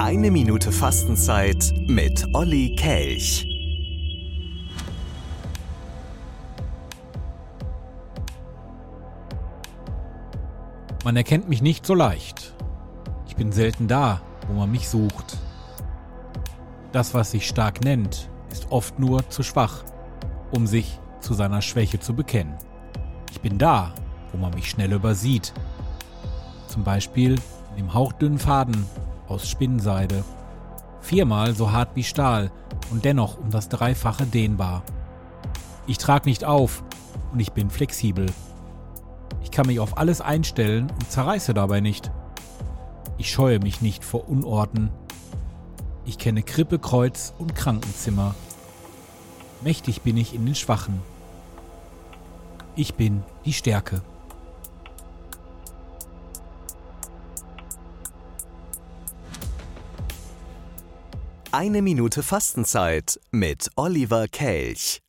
Eine Minute Fastenzeit mit Olli Kelch. Man erkennt mich nicht so leicht. Ich bin selten da, wo man mich sucht. Das, was sich stark nennt, ist oft nur zu schwach, um sich zu seiner Schwäche zu bekennen. Ich bin da, wo man mich schnell übersieht. Zum Beispiel in dem hauchdünnen Faden aus Spinnenseide. Viermal so hart wie Stahl und dennoch um das Dreifache dehnbar. Ich trage nicht auf und ich bin flexibel. Ich kann mich auf alles einstellen und zerreiße dabei nicht. Ich scheue mich nicht vor Unorten. Ich kenne Krippe, Kreuz und Krankenzimmer. Mächtig bin ich in den Schwachen. Ich bin die Stärke. Eine Minute Fastenzeit mit Oliver Kelch.